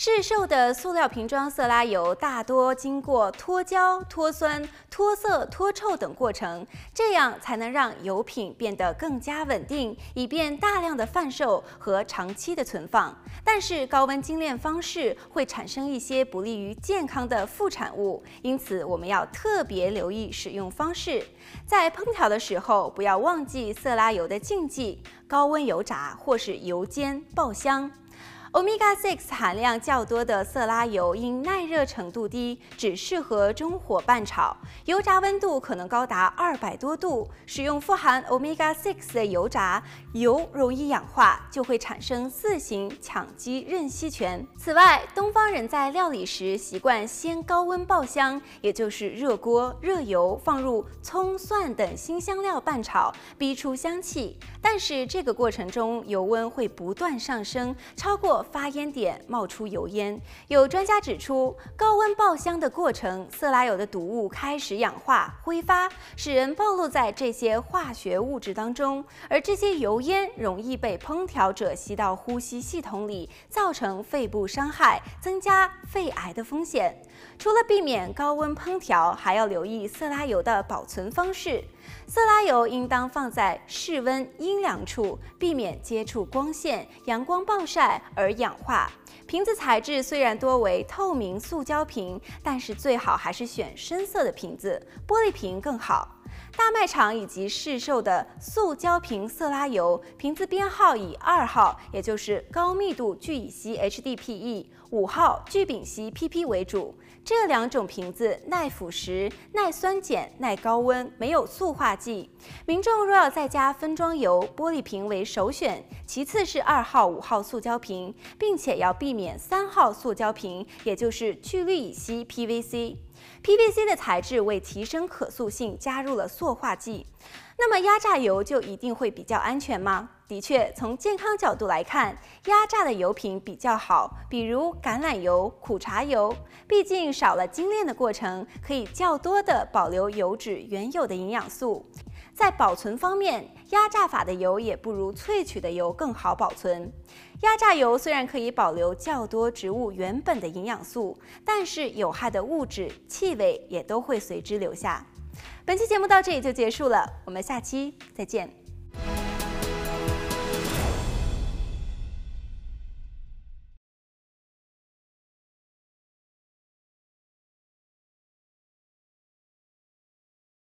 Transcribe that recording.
市售的塑料瓶装色拉油大多经过脱胶、脱酸、脱色、脱臭等过程，这样才能让油品变得更加稳定，以便大量的贩售和长期的存放。但是高温精炼方式会产生一些不利于健康的副产物，因此我们要特别留意使用方式。在烹调的时候，不要忘记色拉油的禁忌：高温油炸或是油煎爆香。Omega-6 含量较多的色拉油因耐热程度低，只适合中火拌炒，油炸温度可能高达二百多度。使用富含 Omega-6 的油炸，油容易氧化，就会产生四型羟基壬烯醛。此外，东方人在料理时习惯先高温爆香，也就是热锅热油，放入葱、蒜等辛香料拌炒，逼出香气。但是这个过程中，油温会不断上升，超过发烟点冒出油烟，有专家指出，高温爆香的过程，色拉油的毒物开始氧化挥发，使人暴露在这些化学物质当中，而这些油烟容易被烹调者吸到呼吸系统里，造成肺部伤害，增加肺癌的风险。除了避免高温烹调，还要留意色拉油的保存方式。色拉油应当放在室温阴凉处，避免接触光线、阳光暴晒而氧化。瓶子材质虽然多为透明塑胶瓶，但是最好还是选深色的瓶子，玻璃瓶更好。大卖场以及市售的塑胶瓶色拉油，瓶子编号以二号，也就是高密度聚乙烯 HDPE，五号聚丙烯 PP 为主。这两种瓶子耐腐蚀、耐酸碱、耐高温，没有塑化剂。民众若要在家分装油，玻璃瓶为首选，其次是二号、五号塑胶瓶，并且要避免三号塑胶瓶，也就是聚氯乙烯 PVC。PVC 的材质为提升可塑性加入了塑化剂。那么压榨油就一定会比较安全吗？的确，从健康角度来看，压榨的油品比较好，比如橄榄油、苦茶油，毕竟少了精炼的过程，可以较多的保留油脂原有的营养素。在保存方面，压榨法的油也不如萃取的油更好保存。压榨油虽然可以保留较多植物原本的营养素，但是有害的物质、气味也都会随之留下。本期节目到这里就结束了，我们下期再见。